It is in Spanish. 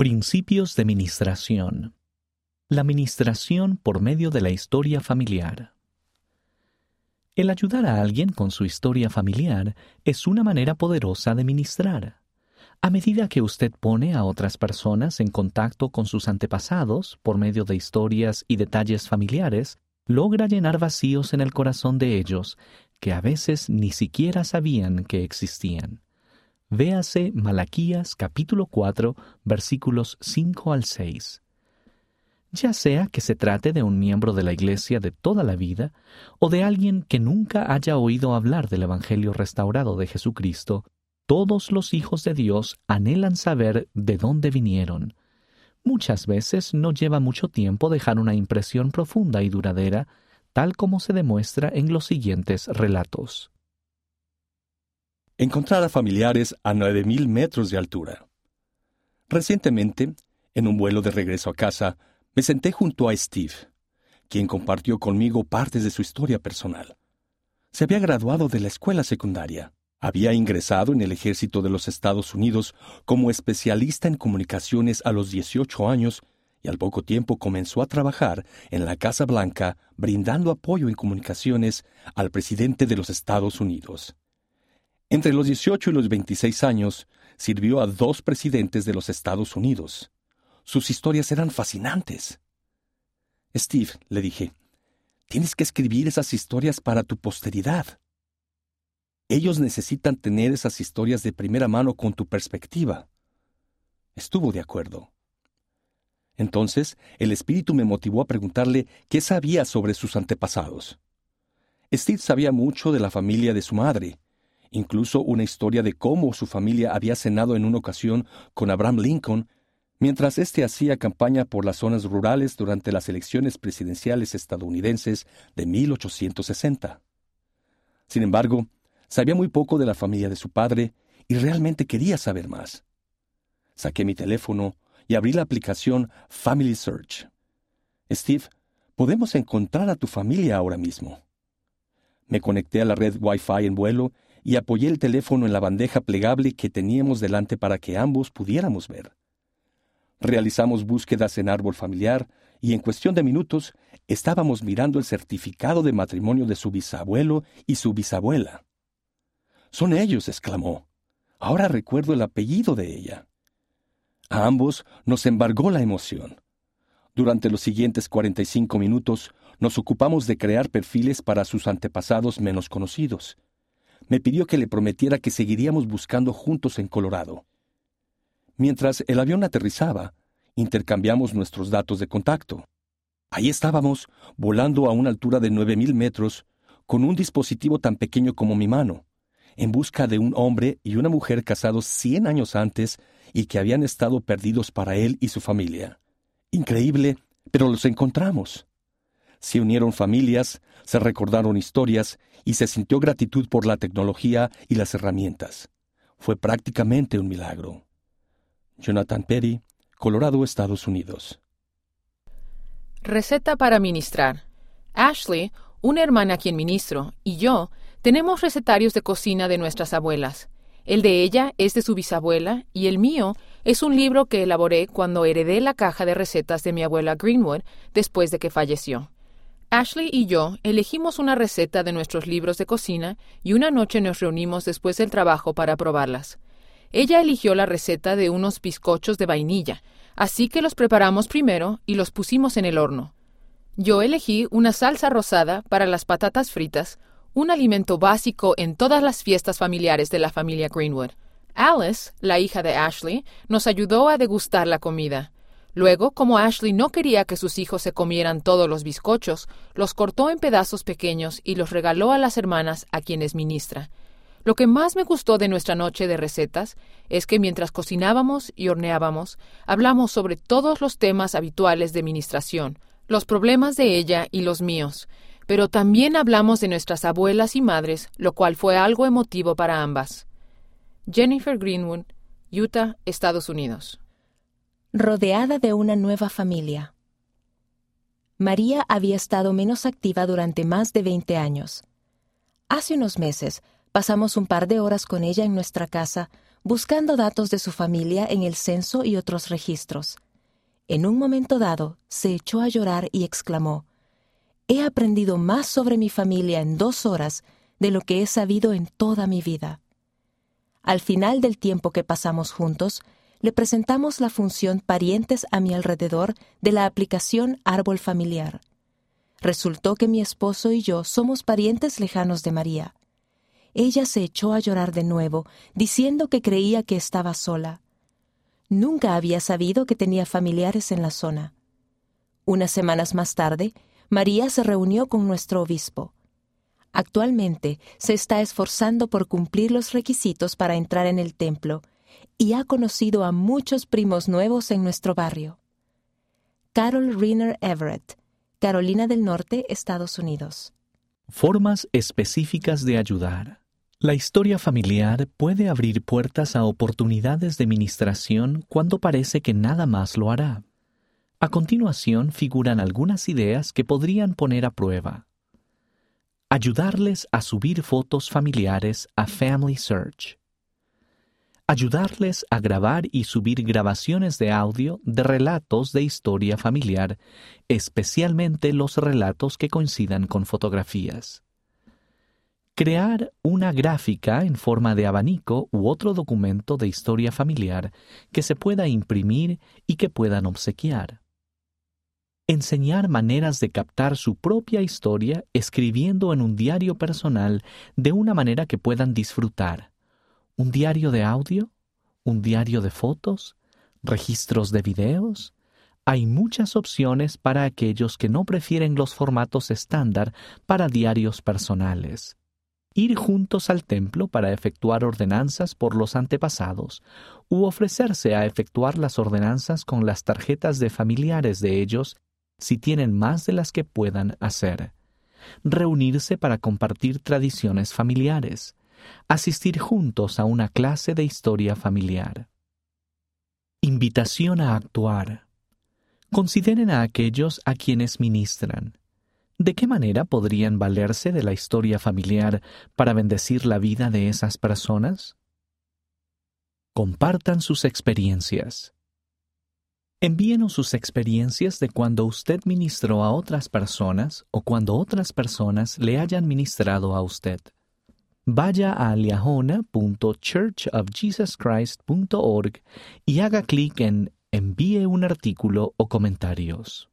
Principios de Ministración. La ministración por medio de la historia familiar. El ayudar a alguien con su historia familiar es una manera poderosa de ministrar. A medida que usted pone a otras personas en contacto con sus antepasados por medio de historias y detalles familiares, logra llenar vacíos en el corazón de ellos que a veces ni siquiera sabían que existían. Véase Malaquías capítulo 4 versículos 5 al 6. Ya sea que se trate de un miembro de la Iglesia de toda la vida o de alguien que nunca haya oído hablar del Evangelio restaurado de Jesucristo, todos los hijos de Dios anhelan saber de dónde vinieron. Muchas veces no lleva mucho tiempo dejar una impresión profunda y duradera, tal como se demuestra en los siguientes relatos encontrar a familiares a 9.000 metros de altura. Recientemente, en un vuelo de regreso a casa, me senté junto a Steve, quien compartió conmigo partes de su historia personal. Se había graduado de la escuela secundaria, había ingresado en el ejército de los Estados Unidos como especialista en comunicaciones a los 18 años y al poco tiempo comenzó a trabajar en la Casa Blanca brindando apoyo en comunicaciones al presidente de los Estados Unidos. Entre los 18 y los 26 años, sirvió a dos presidentes de los Estados Unidos. Sus historias eran fascinantes. Steve, le dije, tienes que escribir esas historias para tu posteridad. Ellos necesitan tener esas historias de primera mano con tu perspectiva. Estuvo de acuerdo. Entonces, el espíritu me motivó a preguntarle qué sabía sobre sus antepasados. Steve sabía mucho de la familia de su madre, incluso una historia de cómo su familia había cenado en una ocasión con Abraham Lincoln mientras éste hacía campaña por las zonas rurales durante las elecciones presidenciales estadounidenses de 1860. Sin embargo, sabía muy poco de la familia de su padre y realmente quería saber más. Saqué mi teléfono y abrí la aplicación Family Search. Steve, podemos encontrar a tu familia ahora mismo. Me conecté a la red Wi-Fi en vuelo y apoyé el teléfono en la bandeja plegable que teníamos delante para que ambos pudiéramos ver. Realizamos búsquedas en árbol familiar y en cuestión de minutos estábamos mirando el certificado de matrimonio de su bisabuelo y su bisabuela. Son ellos, exclamó. Ahora recuerdo el apellido de ella. A ambos nos embargó la emoción. Durante los siguientes 45 minutos nos ocupamos de crear perfiles para sus antepasados menos conocidos me pidió que le prometiera que seguiríamos buscando juntos en Colorado. Mientras el avión aterrizaba, intercambiamos nuestros datos de contacto. Ahí estábamos, volando a una altura de nueve mil metros, con un dispositivo tan pequeño como mi mano, en busca de un hombre y una mujer casados cien años antes y que habían estado perdidos para él y su familia. Increíble, pero los encontramos. Se unieron familias, se recordaron historias y se sintió gratitud por la tecnología y las herramientas. Fue prácticamente un milagro. Jonathan Perry, Colorado, Estados Unidos. Receta para ministrar. Ashley, una hermana a quien ministro, y yo tenemos recetarios de cocina de nuestras abuelas. El de ella es de su bisabuela y el mío es un libro que elaboré cuando heredé la caja de recetas de mi abuela Greenwood después de que falleció. Ashley y yo elegimos una receta de nuestros libros de cocina y una noche nos reunimos después del trabajo para probarlas. Ella eligió la receta de unos bizcochos de vainilla, así que los preparamos primero y los pusimos en el horno. Yo elegí una salsa rosada para las patatas fritas, un alimento básico en todas las fiestas familiares de la familia Greenwood. Alice, la hija de Ashley, nos ayudó a degustar la comida. Luego, como Ashley no quería que sus hijos se comieran todos los bizcochos, los cortó en pedazos pequeños y los regaló a las hermanas a quienes ministra. Lo que más me gustó de nuestra noche de recetas es que mientras cocinábamos y horneábamos, hablamos sobre todos los temas habituales de ministración, los problemas de ella y los míos, pero también hablamos de nuestras abuelas y madres, lo cual fue algo emotivo para ambas. Jennifer Greenwood, Utah, Estados Unidos rodeada de una nueva familia. María había estado menos activa durante más de 20 años. Hace unos meses pasamos un par de horas con ella en nuestra casa, buscando datos de su familia en el censo y otros registros. En un momento dado, se echó a llorar y exclamó, He aprendido más sobre mi familia en dos horas de lo que he sabido en toda mi vida. Al final del tiempo que pasamos juntos, le presentamos la función Parientes a mi alrededor de la aplicación Árbol Familiar. Resultó que mi esposo y yo somos parientes lejanos de María. Ella se echó a llorar de nuevo, diciendo que creía que estaba sola. Nunca había sabido que tenía familiares en la zona. Unas semanas más tarde, María se reunió con nuestro obispo. Actualmente se está esforzando por cumplir los requisitos para entrar en el templo y ha conocido a muchos primos nuevos en nuestro barrio. Carol Riner Everett, Carolina del Norte, Estados Unidos. Formas específicas de ayudar. La historia familiar puede abrir puertas a oportunidades de ministración cuando parece que nada más lo hará. A continuación figuran algunas ideas que podrían poner a prueba ayudarles a subir fotos familiares a Family Search, ayudarles a grabar y subir grabaciones de audio de relatos de historia familiar, especialmente los relatos que coincidan con fotografías. Crear una gráfica en forma de abanico u otro documento de historia familiar que se pueda imprimir y que puedan obsequiar enseñar maneras de captar su propia historia escribiendo en un diario personal de una manera que puedan disfrutar. ¿Un diario de audio? ¿Un diario de fotos? ¿Registros de videos? Hay muchas opciones para aquellos que no prefieren los formatos estándar para diarios personales. Ir juntos al templo para efectuar ordenanzas por los antepasados, u ofrecerse a efectuar las ordenanzas con las tarjetas de familiares de ellos si tienen más de las que puedan hacer. Reunirse para compartir tradiciones familiares. Asistir juntos a una clase de historia familiar. Invitación a actuar. Consideren a aquellos a quienes ministran. ¿De qué manera podrían valerse de la historia familiar para bendecir la vida de esas personas? Compartan sus experiencias. Envíenos sus experiencias de cuando usted ministró a otras personas o cuando otras personas le hayan ministrado a usted. Vaya a liahona.churchofjesuschrist.org y haga clic en Envíe un artículo o comentarios.